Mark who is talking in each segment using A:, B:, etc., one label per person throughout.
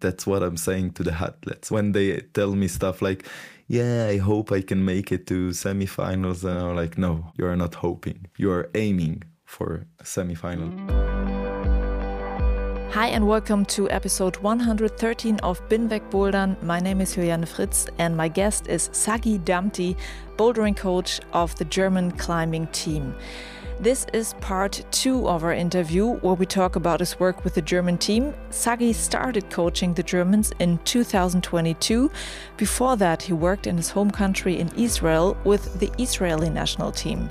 A: That's what I'm saying to the athletes when they tell me stuff like, "Yeah, I hope I can make it to semifinals," and I'm like, "No, you are not hoping. You are aiming for a semifinal."
B: Hi and welcome to episode 113 of Binweg Bouldern. My name is Juliane Fritz and my guest is Sagi Damti, bouldering coach of the German climbing team. This is part two of our interview where we talk about his work with the German team. Sagi started coaching the Germans in 2022. Before that, he worked in his home country in Israel with the Israeli national team.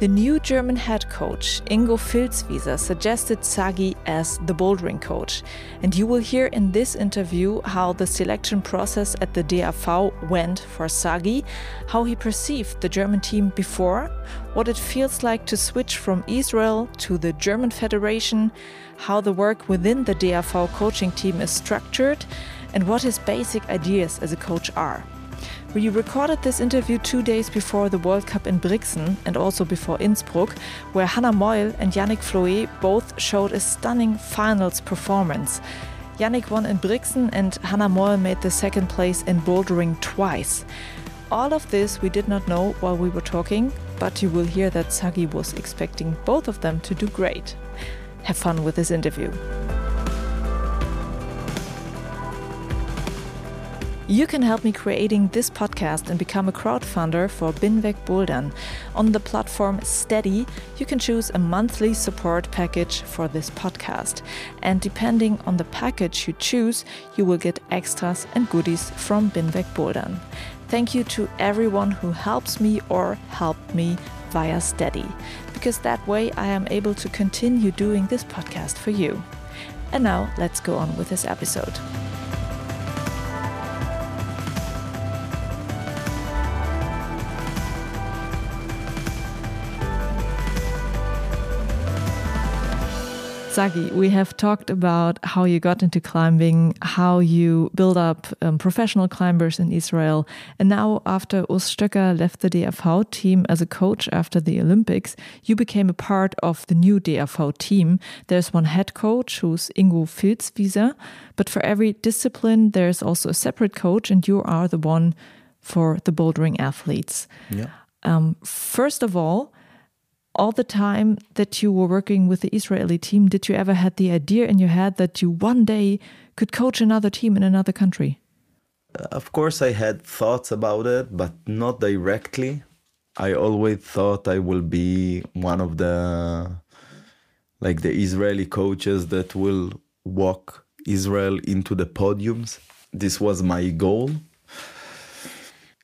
B: The new German head coach, Ingo Filzwieser, suggested Sagi as the bouldering coach. And you will hear in this interview how the selection process at the DAV went for Sagi, how he perceived the German team before, what it feels like to switch from Israel to the German Federation, how the work within the DAV coaching team is structured, and what his basic ideas as a coach are. We recorded this interview two days before the World Cup in Brixen and also before Innsbruck, where Hannah Meul and Yannick Flohé both showed a stunning finals performance. Yannick won in Brixen and Hannah Meul made the second place in bouldering twice. All of this we did not know while we were talking, but you will hear that Sagi was expecting both of them to do great. Have fun with this interview. You can help me creating this podcast and become a crowdfunder for Binweg Bouldern. On the platform Steady, you can choose a monthly support package for this podcast. And depending on the package you choose, you will get extras and goodies from Binweg Bouldern. Thank you to everyone who helps me or helped me via Steady, because that way I am able to continue doing this podcast for you. And now let's go on with this episode. Sagi, we have talked about how you got into climbing, how you build up um, professional climbers in Israel. And now, after Urs left the DAV team as a coach after the Olympics, you became a part of the new DAV team. There's one head coach who's Ingo Filzwieser, but for every discipline, there's also a separate coach, and you are the one for the bouldering athletes.
A: Yeah.
B: Um, first of all, all the time that you were working with the Israeli team, did you ever had the idea in your head that you one day could coach another team in another country?
A: Uh, of course, I had thoughts about it, but not directly. I always thought I will be one of the like the Israeli coaches that will walk Israel into the podiums. This was my goal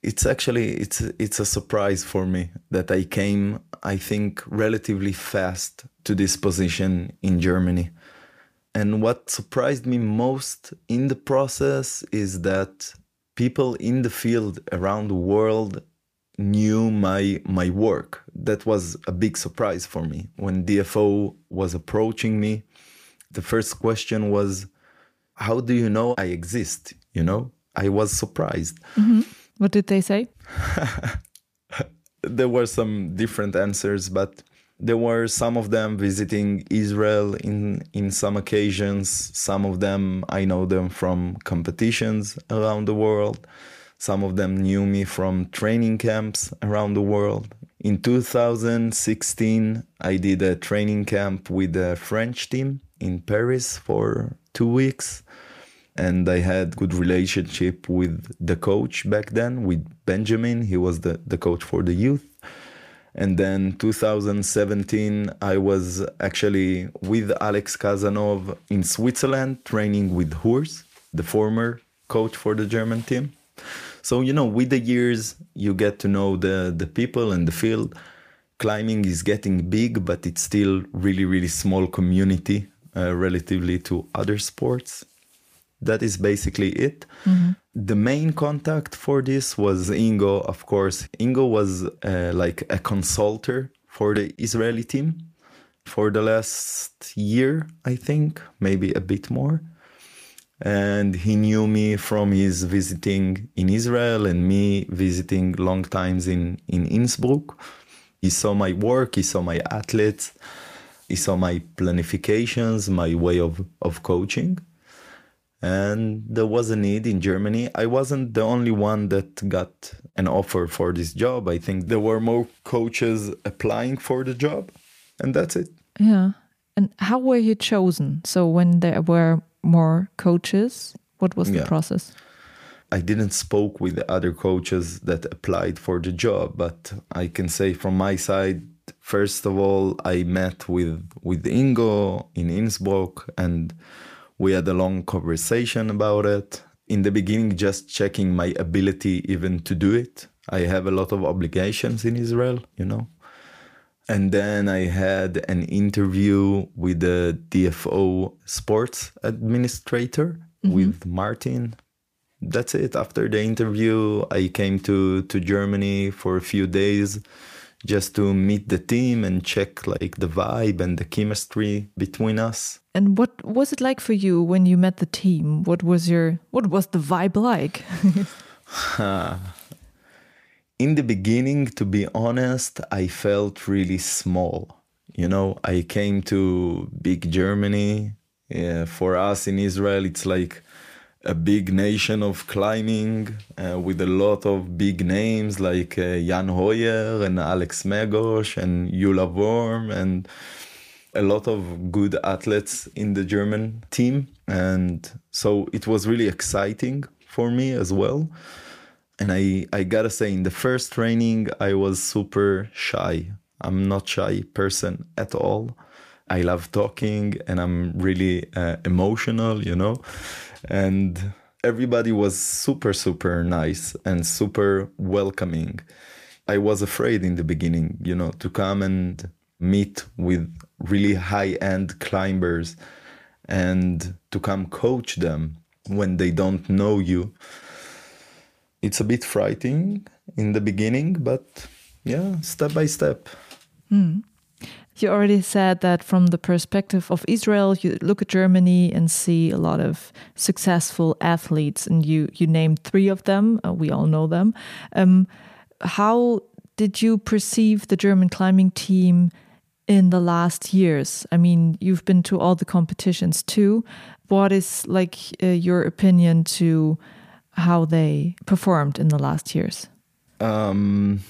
A: it's actually it's it's a surprise for me that I came I think relatively fast to this position in Germany. And what surprised me most in the process is that people in the field around the world knew my my work. That was a big surprise for me. When DAV was approaching me, the first question was how do you know I exist, you know? I was surprised.
B: Mm-hmm. What did they say?
A: there were some different answers, but there were some of them visiting Israel in in some occasions. Some of them I know them from competitions around the world. Some of them knew me from training camps around the world. In 2016, I did a training camp with the French team in Paris for two weeks and I had good relationship with the coach back then with Benjamin. He was the, the coach for the youth. And then 2017 I was actually with Alex Khazanov in Switzerland training with Urs the former coach for the German team. So you know with the years you get to know the the people and the field. Climbing is getting big but it's still really really small community uh, relatively to other sports that is basically it. Mm-hmm. The main contact for this was Ingo, of course. Ingo was uh, like a consultor for the Israeli team for the last year, I think, maybe a bit more. And he knew me from his visiting in Israel and me visiting long times in, in Innsbruck. He saw my work, he saw my athletes, he saw my planifications, my way of, of coaching. And there was a need in Germany. I wasn't the only one that got an offer for this job. I think there were more coaches applying for the job, and that's it.
B: Yeah. And how were you chosen? So when there were more coaches, what was the yeah. process?
A: I didn't spoke with the other coaches that applied for the job, but I can say from my side, first of all, I met with with Ingo in Innsbruck, and we had a long conversation about it. In the beginning, just checking my ability even to do it. I have a lot of obligations in Israel, you know, and then I had an interview with the DAV sports administrator mm-hmm. with Martin. That's it. After the interview, I came to, to Germany for a few days just to meet the team and check like the vibe and the chemistry between us.
B: And what was it like for you when you met the team? What was your what was the vibe like?
A: in the beginning, to be honest, I felt really small. You know, I came to big Germany. Yeah, for us in Israel, it's like a big nation of climbing uh, with a lot of big names like uh, Jan Hoyer and Alex Megos and Jule Wurm and a lot of good athletes in the German team. And so it was really exciting for me as well and I I gotta say in the first training I was super shy. I'm not shy person at all. I love talking and I'm really uh, emotional, you know, and everybody was super super nice and super welcoming. I was afraid in the beginning, you know, to come and meet with really high end climbers and to come coach them when they don't know you it's a bit frightening in the beginning, but yeah, step by step.
B: Hmm. You already said that from the perspective of Israel, you look at Germany and see a lot of successful athletes, and you you named three of them. Uh, we all know them. Um, how did you perceive the German climbing team in the last years? I mean, you've been to all the competitions too. What is like uh, your opinion to how they performed in the last years? Um,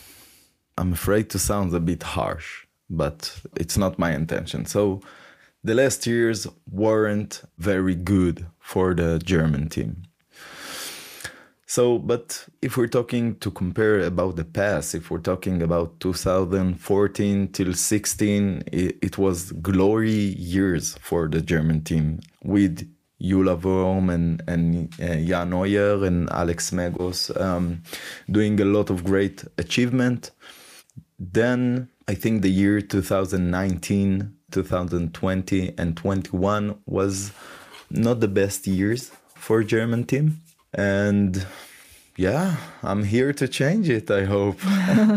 A: I'm afraid to sound a bit harsh, but it's not my intention. So the last years weren't very good for the German team. So, but if we're talking to compare about the past, if we're talking about 2014 till 16, it, it was glory years for the German team with Jule Wurm and, and uh, Jan Hoyer and Alex Megos um, doing a lot of great achievement. Then I think the year 2019, 2020, and 21 was not the best years for German team. And yeah, I'm here to change it, I hope.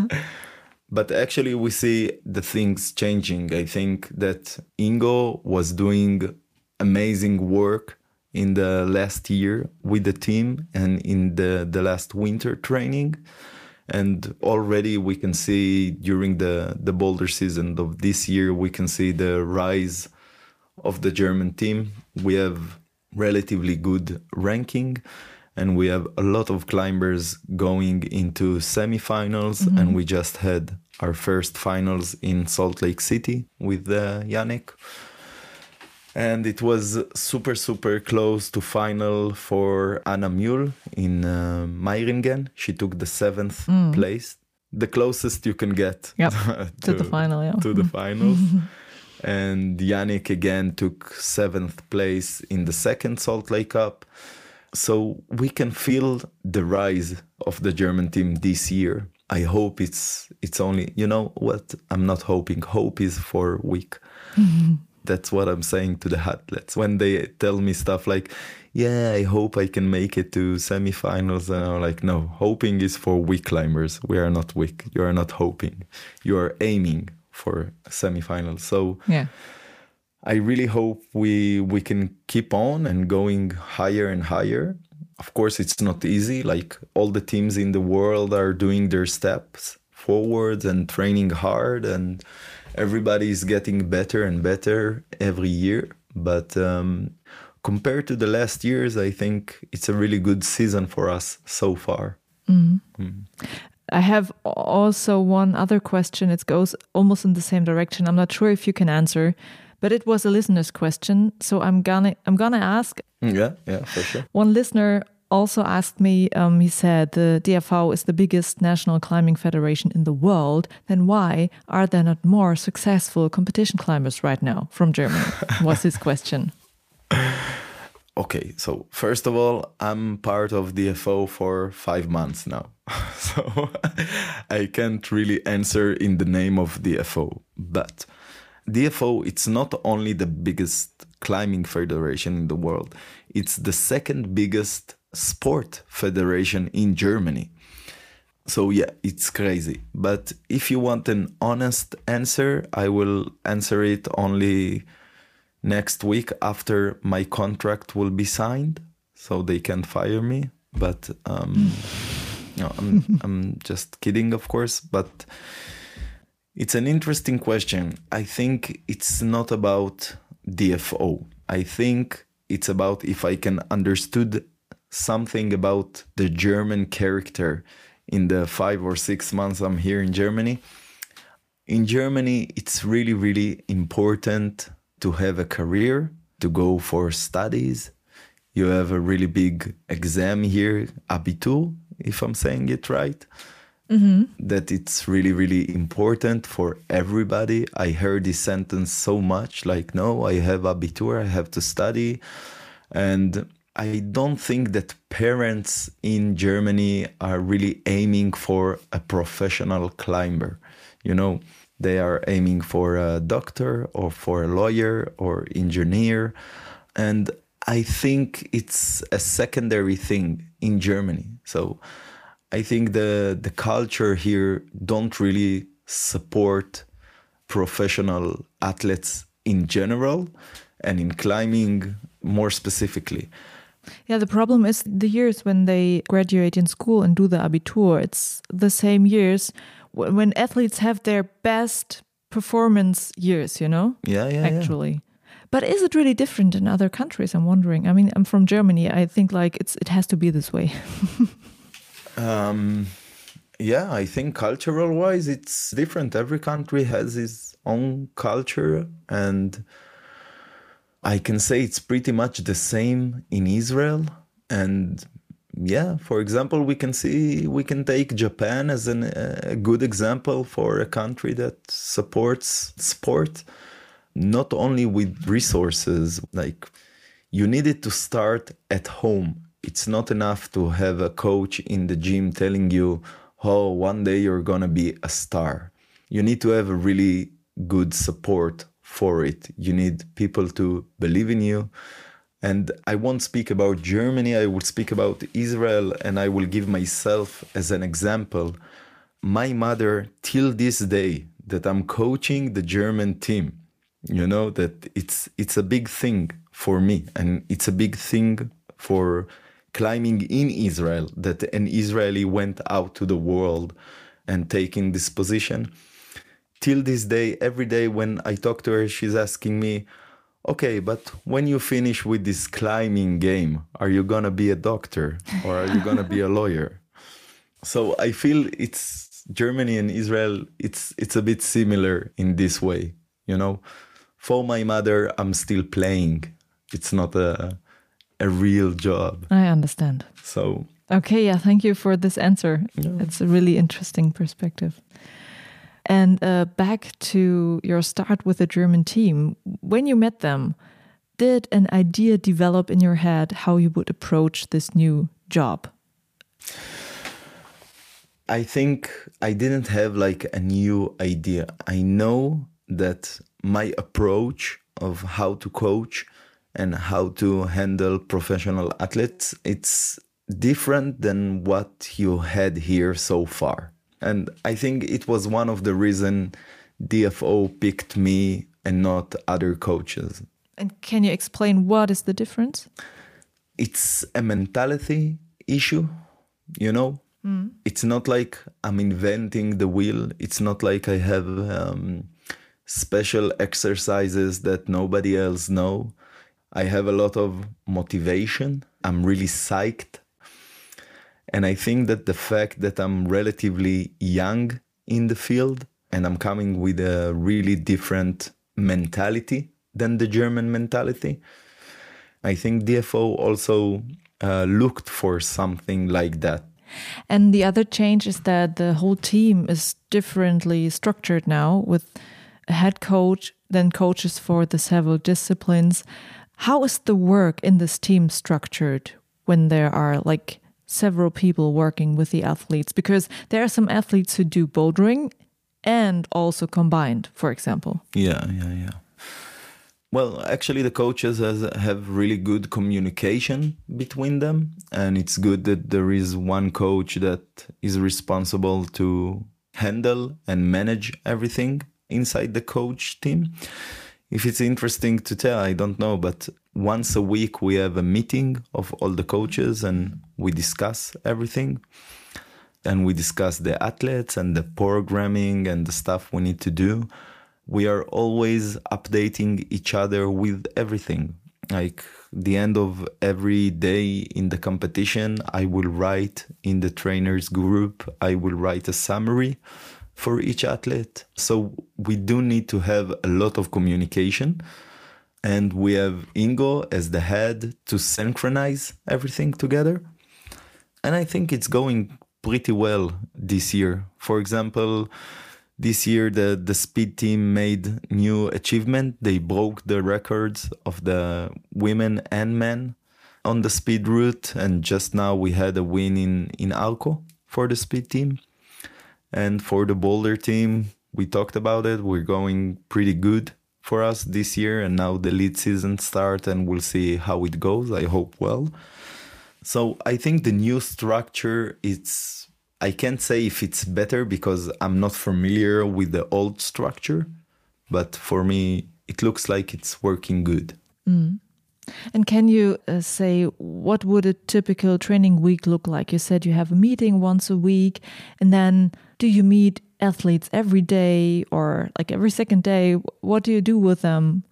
A: but actually we see the things changing. I think that Ingo was doing amazing work in the last year with the team and in the, the last winter training. And already we can see during the, the boulder season of this year, we can see the rise of the German team. We have relatively good ranking and we have a lot of climbers going into semifinals mm-hmm. and we just had our first finals in Salt Lake City with uh, Yannick and it was super super close to final for Hannah Meul in uh, Meiringen. She took the seventh mm. place, the closest you can get
B: yep. to, to, the final. Yeah.
A: To the finals. and Yannick again took seventh place in the second Salt Lake Cup. So we can feel the rise of the German team this year. I hope it's it's only you know what I'm not hoping. Hope is for weak. That's what I'm saying to the athletes when they tell me stuff like, "Yeah, I hope I can make it to semifinals." And I'm like, "No, hoping is for weak climbers. We are not weak. You are not hoping. You are aiming for semifinals." So
B: yeah.
A: I really hope we we can keep on and going higher and higher. Of course, it's not easy. Like all the teams in the world are doing their steps forward and training hard, and everybody is getting better and better every year. But um, compared to the last years, I think it's a really good season for us so far.
B: Mm. Mm. I have also one other question. It goes almost in the same direction. I'm not sure if you can answer but it was a listener's question, so I'm gonna I'm gonna ask.
A: Yeah, yeah, for sure.
B: One listener also asked me. Um, he said the DAV is the biggest national climbing federation in the world. Then why are there not more successful competition climbers right now from Germany? was his question.
A: Okay, so first of all, I'm part of DAV for five months now. so I can't really answer in the name of DAV. But DAV, it's not only the biggest climbing federation in the world, it's the second biggest sport federation in Germany. So, yeah, it's crazy. But if you want an honest answer, I will answer it only next week after my contract will be signed so they can fire me. But um, no, I'm, I'm just kidding, of course. But it's an interesting question. I think it's not about DAV. I think it's about if I can understood something about the German character in the five or six months I'm here in Germany. In Germany, it's really, really important to have a career, to go for studies. You have a really big exam here, Abitur, if I'm saying it right mm-hmm. that it's really, really important for everybody. I heard this sentence so much like, no, I have a Abitur, I have to study. And I don't think that parents in Germany are really aiming for a professional climber. You know, they are aiming for a doctor or for a lawyer or engineer. And I think it's a secondary thing in Germany. So I think the the culture here don't really support professional athletes in general and in climbing more specifically.
B: Yeah, the problem is the years when they graduate in school and do the Abitur. It's the same years when athletes have their best performance years, you know?
A: Yeah, yeah.
B: Actually.
A: Yeah.
B: But is it really different in other countries? I'm wondering. I mean, I'm from Germany. I think like it's it has to be this way.
A: Um, yeah, I think cultural wise, it's different. Every country has its own culture, and I can say it's pretty much the same in Israel. And yeah, for example, we can see we can take Japan as an, a good example for a country that supports sport, not only with resources. Like you needed to start at home it's not enough to have a coach in the gym telling you, oh, one day you're going to be a star. You need to have a really good support for it. You need people to believe in you. And I won't speak about Germany, I will speak about Israel, and I will give myself as an example. My mother, till this day, that I'm coaching the German team, you know, that it's it's a big thing for me and it's a big thing for climbing in Israel that an Israeli went out to the world and taking this position. Till this day, every day when I talk to her, she's asking me, okay, but when you finish with this climbing game, are you gonna be a doctor or are you gonna be a lawyer? So I feel it's Germany and Israel, it's it's a bit similar in this way, you know. For my mother, I'm still playing. It's not a a real job.
B: I understand.
A: So
B: okay, yeah, thank you for this answer. Yeah. It's a really interesting perspective. And uh, back to your start with the German team, when you met them, did an idea develop in your head how you would approach this new job?
A: I think I didn't have like a new idea. I know that my approach of how to coach and how to handle professional athletes. It's different than what you had here so far. And I think it was one of the reason DAV picked me and not other coaches.
B: And can you explain what is the difference?
A: It's a mentality issue, you know? Mm. It's not like I'm inventing the wheel. It's not like I have um, special exercises that nobody else know. I have a lot of motivation. I'm really psyched. And I think that the fact that I'm relatively young in the field and I'm coming with a really different mentality than the German mentality, I think DAV also uh, looked for something like that.
B: And the other change is that the whole team is differently structured now with a head coach, then coaches for the several disciplines. How is the work in this team structured when there are like several people working with the athletes? Because there are some athletes who do bouldering and also combined, for example.
A: Yeah, yeah, yeah. Well, actually, the coaches has, have really good communication between them, and it's good that there is one coach that is responsible to handle and manage everything inside the coach team. If it's interesting to tell, I don't know, but once a week we have a meeting of all the coaches and we discuss everything. And we discuss the athletes and the programming and the stuff we need to do we are always updating each other with everything. Like the end of every day in the competition, I will write in the trainers group, I will write a summary for each athlete. So we do need to have a lot of communication. And we have Ingo as the head to synchronize everything together. And I think it's going pretty well this year. For example, this year the the speed team made new achievement they broke the records of the women and men on the speed route and just now we had a win in in alco for the speed team and for the boulder team we talked about it we're going pretty good for us this year and now the lead season start and we'll see how it goes i hope well so i think the new structure it's I can't say if it's better because I'm not familiar with the old structure, but for me, it looks like it's working good. Mm.
B: And can you uh, say what would a typical training week look like? You said you have a meeting once a week, and then do you meet athletes every day or like every second day? What do you do with them?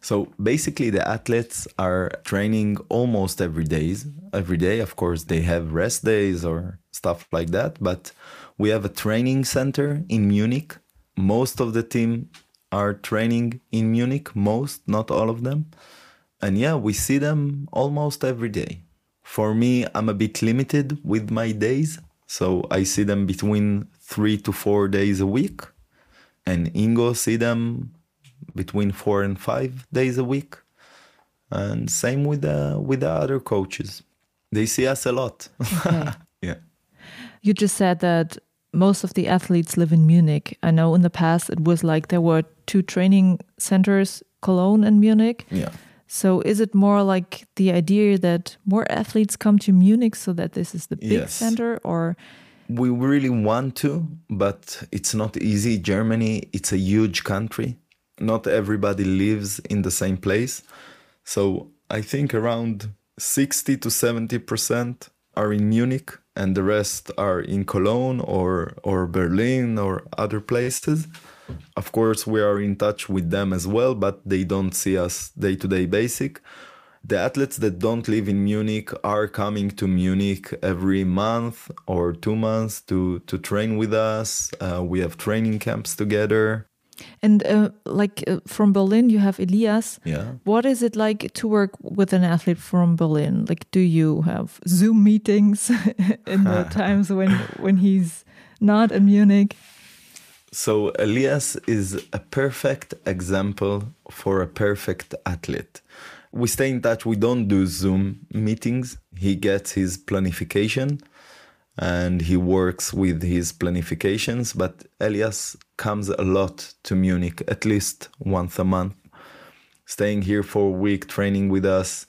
A: So basically, the athletes are training almost every days. Every day, of course, they have rest days or stuff like that. But we have a training center in Munich. Most of the team are training in Munich. Most, not all of them. And yeah, we see them almost every day. For me, I'm a bit limited with my days. So I see them between three to four days a week. And Ingo see them between four and five days a week. And same with the with the other coaches. They see us a lot. Okay. yeah.
B: You just said that most of the athletes live in Munich. I know in the past it was like there were two training centers, Cologne and Munich.
A: Yeah.
B: So is it more like the idea that more athletes come to Munich so that this is the big yes. center or
A: we really want to, but it's not easy. Germany, it's a huge country not everybody lives in the same place. So I think around 60 to 70% are in Munich and the rest are in Cologne or, or Berlin or other places. Of course, we are in touch with them as well, but they don't see us day to day basic. The athletes that don't live in Munich are coming to Munich every month or two months to, to train with us. Uh, we have training camps together.
B: And uh, like uh, from Berlin, you have Elias.
A: Yeah.
B: What is it like to work with an athlete from Berlin? Like, do you have Zoom meetings in the times when when he's not in Munich?
A: So Elias is a perfect example for a perfect athlete. We stay in touch. We don't do Zoom meetings. He gets his planification and he works with his planifications. But Elias comes a lot to Munich, at least once a month. staying here for a week, training with us.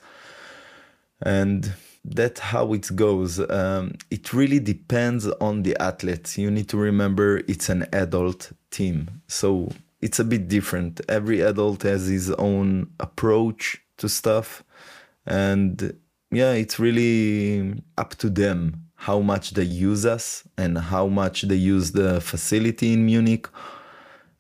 A: And that's how it goes. Um, it really depends on the athletes. You need to remember it's an adult team. So it's a bit different. Every adult has his own approach to stuff. And yeah, it's really up to them how much they use us and how much they use the facility in Munich.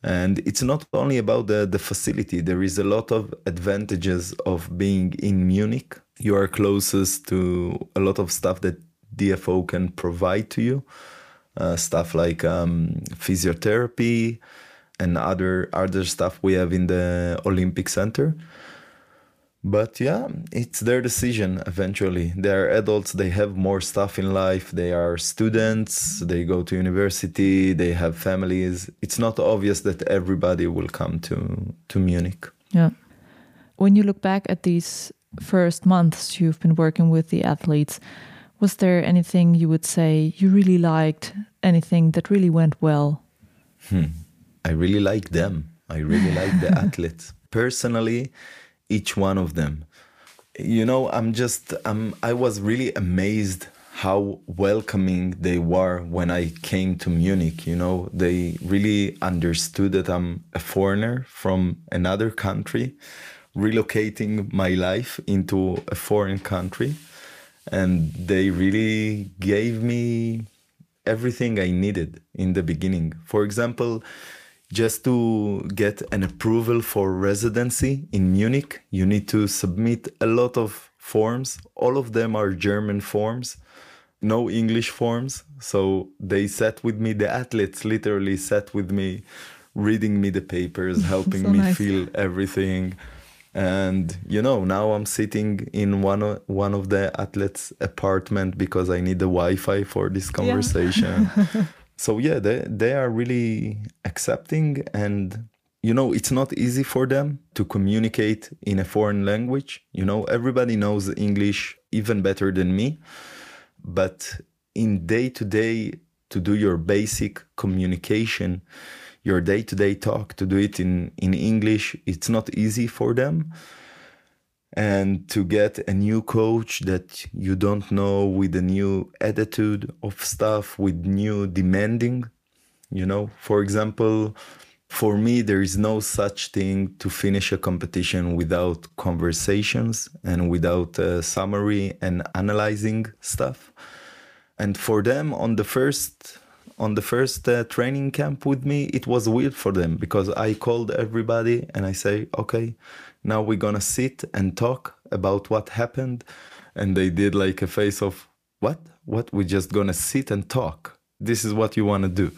A: And it's not only about the, the facility, there is a lot of advantages of being in Munich. You are closest to a lot of stuff that DAV can provide to you, uh, stuff like um, physiotherapy and other other stuff we have in the Olympic Center but yeah it's their decision eventually. They're adults they have more stuff in life they are students they go to university they have families. It's not obvious that everybody will come to to munich.
B: Yeah. When you look back at these first months you've been working with the athletes was there anything you would say you really liked anything that really went well?
A: Hmm. i really like them. I really like the athletes. Personally each one of them. You know, I'm just, I'm, I was really amazed how welcoming they were when I came to Munich. You know, they really understood that I'm a foreigner from another country, relocating my life into a foreign country. And they really gave me everything I needed in the beginning. For example, just to get an approval for residency in Munich, you need to submit a lot of forms. All of them are German forms, no English forms. So they sat with me, the athletes literally sat with me, reading me the papers, helping so me nice. feel everything. And you know, now I'm sitting in one of, one of the athletes' apartment because I need the Wi-Fi for this conversation. Yeah. so yeah they, they are really accepting and you know it's not easy for them to communicate in a foreign language. You know everybody knows english even better than me. But in day to day to do your basic communication your day to day talk to do it in in english it's not easy for them and to get a new coach that you don't know with a new attitude of stuff with new demanding you know? For example for me there is no such thing to finish a competition without conversations and without a summary and analyzing stuff. And for them on the first on the first uh, training camp with me it was weird for them because i called everybody and i say okay now we're gonna sit and talk about what happened and they did like a face of what? What? We're just gonna sit and talk. This is what you want to do.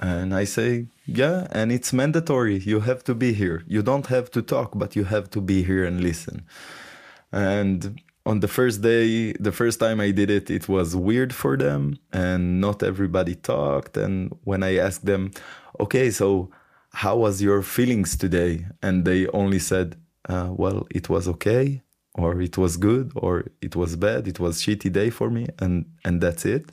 A: And i say yeah and it's mandatory. You have to be here. You don't have to talk but you have to be here and listen. And on the first day the first time i did it it was weird for them and not everybody talked. And when i asked them okay so how was your feelings today? And they only said uh, well it was okay or it was good or it was bad it was shitty day for me and and that's it.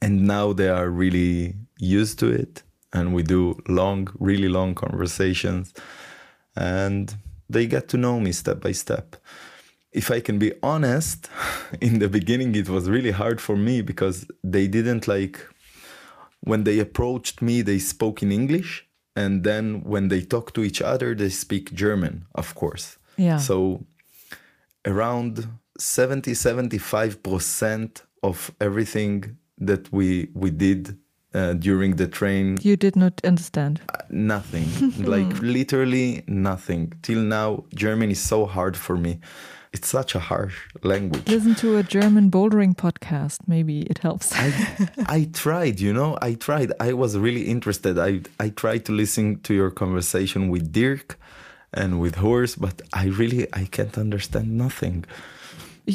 A: And now they are really used to it and we do long really long conversations and they get to know me step by step. If i can be honest in the beginning it was really hard for me because they didn't like when they approached me they spoke in english and then when they talk to each other they speak german of course.
B: Yeah.
A: So around 70 75% of everything that we we did uh, during the train
B: you did not understand.
A: Uh, nothing. Like literally nothing. Till now german is so hard for me it's such a harsh language.
B: Listen to a german bouldering podcast. Maybe it helps.
A: I, I tried you know i tried. I was really interested. I i tried to listen to your conversation with dirk and with Horst, but i really i can't understand nothing.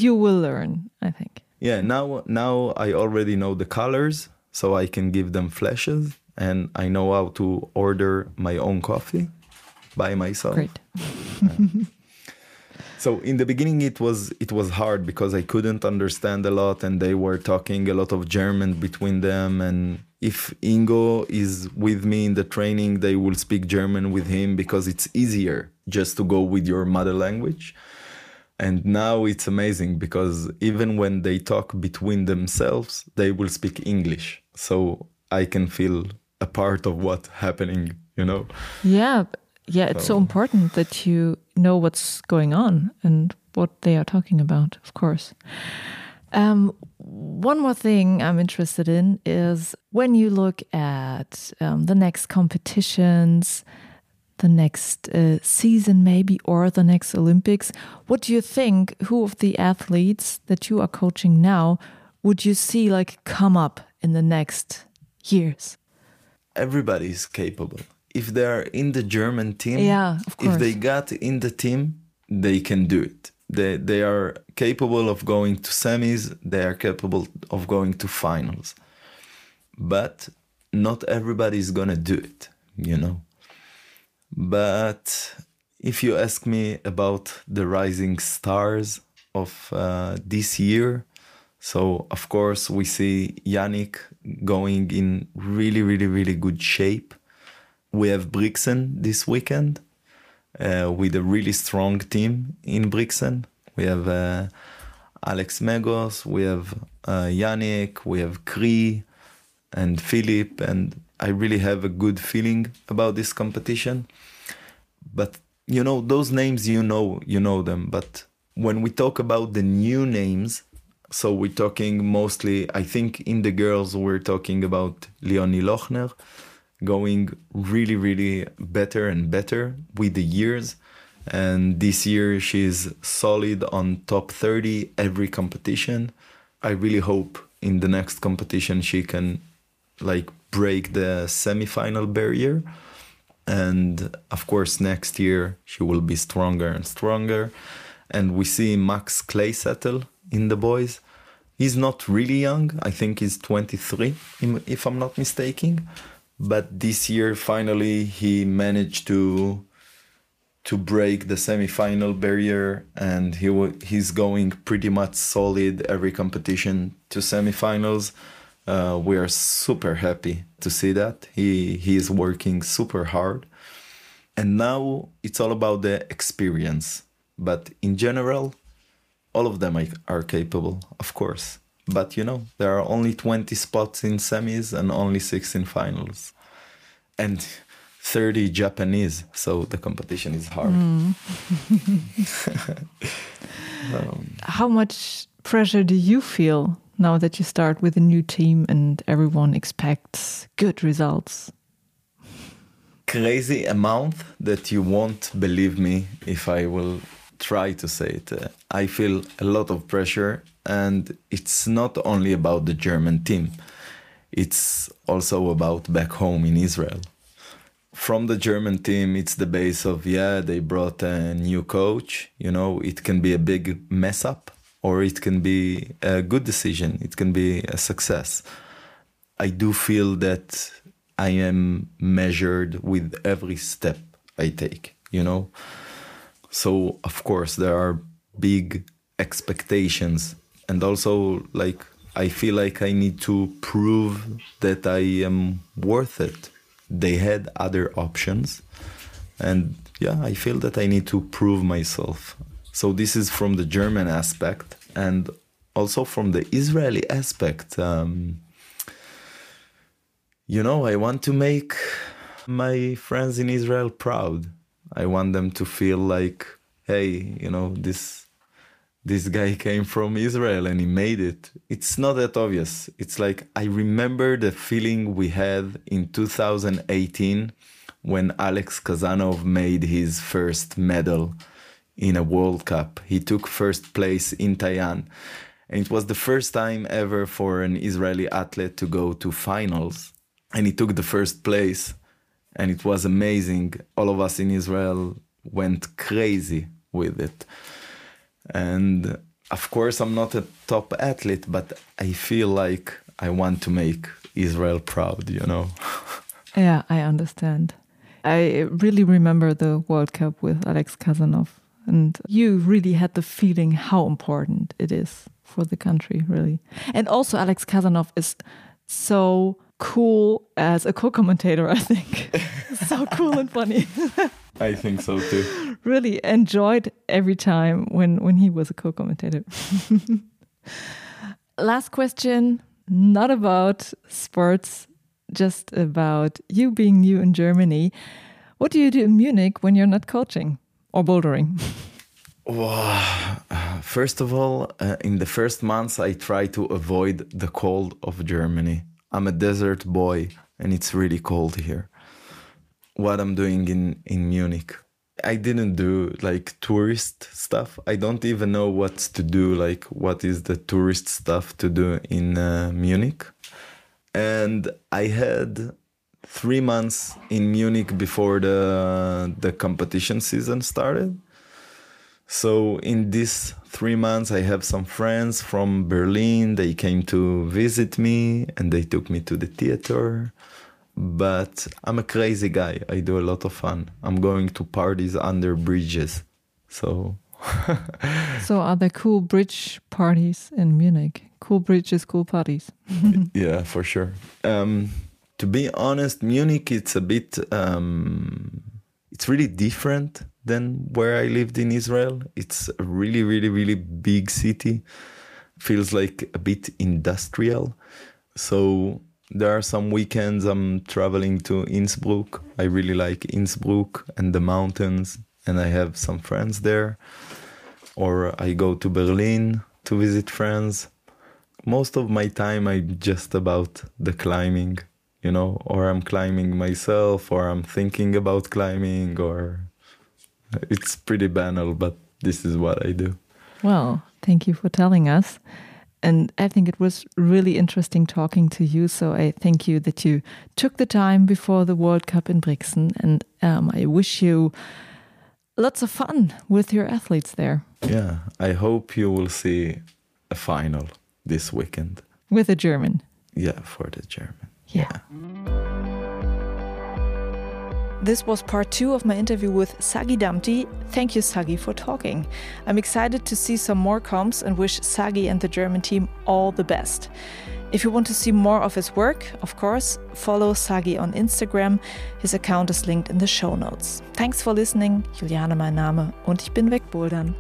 B: You will learn i think.
A: Yeah now now i already know the colors so i can give them flashes and i know how to order my own coffee by myself.
B: Great
A: so in the beginning it was it was hard because i couldn't understand a lot and they were talking a lot of german between them and if Ingo is with me in the training, they will speak German with him because it's easier. just to go with your mother language. And now it's amazing because even when they talk between themselves, they will speak English. So I can feel a part of what's happening, you know?
B: Yeah. Yeah. It's so, so important that you know what's going on and what they are talking about, of course. Um, one more thing I'm interested in is when you look at um, the next competitions, the next uh, season, maybe, or the next Olympics, what do you think? Who of the athletes that you are coaching now would you see like come up in the next years?
A: Everybody is capable. If they are in the German team,
B: yeah, of course.
A: if they got in the team, they can do it. They, they are capable of going to semis, they are capable of going to finals. But not everybody is going to do it, you know. But if you ask me about the rising stars of uh, this year, so of course we see Yannick going in really, really, really good shape. We have Brixen this weekend uh, with a really strong team in Brixen. We have uh, Alex Megos, we have uh, Yannick, we have Kri and Philip, and I really have a good feeling about this competition. But you know, those names you know, you know them. But when we talk about the new names, so we're talking mostly, I think in the girls, we're talking about Leonie Lochner going really, really better and better with the years. And this year she's solid on top 30 every competition. I really hope in the next competition she can like break the semi-final barrier. And of course, next year she will be stronger and stronger. And we see Max Kleesattel in the boys. He's not really young. I think he's 23, if I'm not mistaken but this year finally he managed to to break the semi-final barrier and he he's going pretty much solid every competition to semifinals. Uh, we are super happy to see that. He he is working super hard. And now it's all about the experience. But in general all of them are capable of course but you know, there are only 20 spots in semis and only six in finals. And 30 Japanese, so the competition is hard. Mm.
B: um, How much pressure do you feel now that you start with a new team and everyone expects good results?
A: Crazy amount that you won't believe me if I will try to say it. Uh, I feel a lot of pressure and it's not only about the German team, it's also about back home in Israel. From the German team, it's the base of, yeah, they brought a new coach. You know, it can be a big mess up or it can be a good decision, it can be a success. I do feel that I am measured with every step I take, you know? So, of course, there are big expectations and also like I feel like I need to prove that I am worth it. They had other options, and yeah, I feel that I need to prove myself. So this is from the German aspect, and also from the Israeli aspect. Um, you know, I want to make my friends in Israel proud. I want them to feel like, hey, you know, this this guy came from Israel and he made it. It's not that obvious. It's like I remember the feeling we had in 2018 when Alex Khazanov made his first medal in a World Cup. He took first place in Tai'an. And it was the first time ever for an Israeli athlete to go to finals. And he took the first place. And it was amazing. All of us in Israel went crazy with it. And of course, I'm not a top athlete, but I feel like I want to make Israel proud, you know?
B: yeah, I understand. I really remember the World Cup with Alex Khazanov, and you really had the feeling how important it is for the country, really. And also, Alex Khazanov is so cool as a co commentator, I think. so cool and funny.
A: I think so too.
B: Really enjoyed every time when when he was a co-commentator. Last question, not about sports, just about you being new in Germany. What do you do in Munich when you're not coaching or bouldering?
A: Well, first of all, uh, in the first months, I try to avoid the cold of Germany. I'm a desert boy, and it's really cold here. What I'm doing in in Munich, I didn't do like tourist stuff. I don't even know what to do. Like, what is the tourist stuff to do in uh, Munich? And I had three months in Munich before the the competition season started so in these three months, I have some friends from Berlin. They came to visit me and they took me to the theater. But I'm a crazy guy. I do a lot of fun. I'm going to parties under bridges. So.
B: so are there cool bridge parties in Munich? Cool bridges, cool parties.
A: yeah, for sure. Um, to be honest, Munich it's a bit um, it's really different than where I lived in Israel. It's a really, really, really big city. Feels like a bit industrial. So there are some weekends I'm traveling to Innsbruck. I really like Innsbruck and the mountains, and I have some friends there. Or I go to Berlin to visit friends. Most of my time I'm just about the climbing, you know, or I'm climbing myself, or I'm thinking about climbing, or it's pretty banal, but this is what I do.
B: Well, thank you for telling us. And I think it was really interesting talking to you. So I thank you that you took the time before the World Cup in Brixen. And um, I wish you lots of fun with your athletes there.
A: Yeah, I hope you will see a final this weekend.
B: With a German.
A: Yeah, for the German.
B: yeah. yeah. This was part two of my interview with Sagi Damti. Thank you, Sagi, for talking. I'm excited to see some more comps and wish Sagi and the German team all the best. If you want to see more of his work, of course, follow Sagi on Instagram. His account is linked in the show notes. Thanks for listening. Juliane mein Name und ich bin wegbouldern.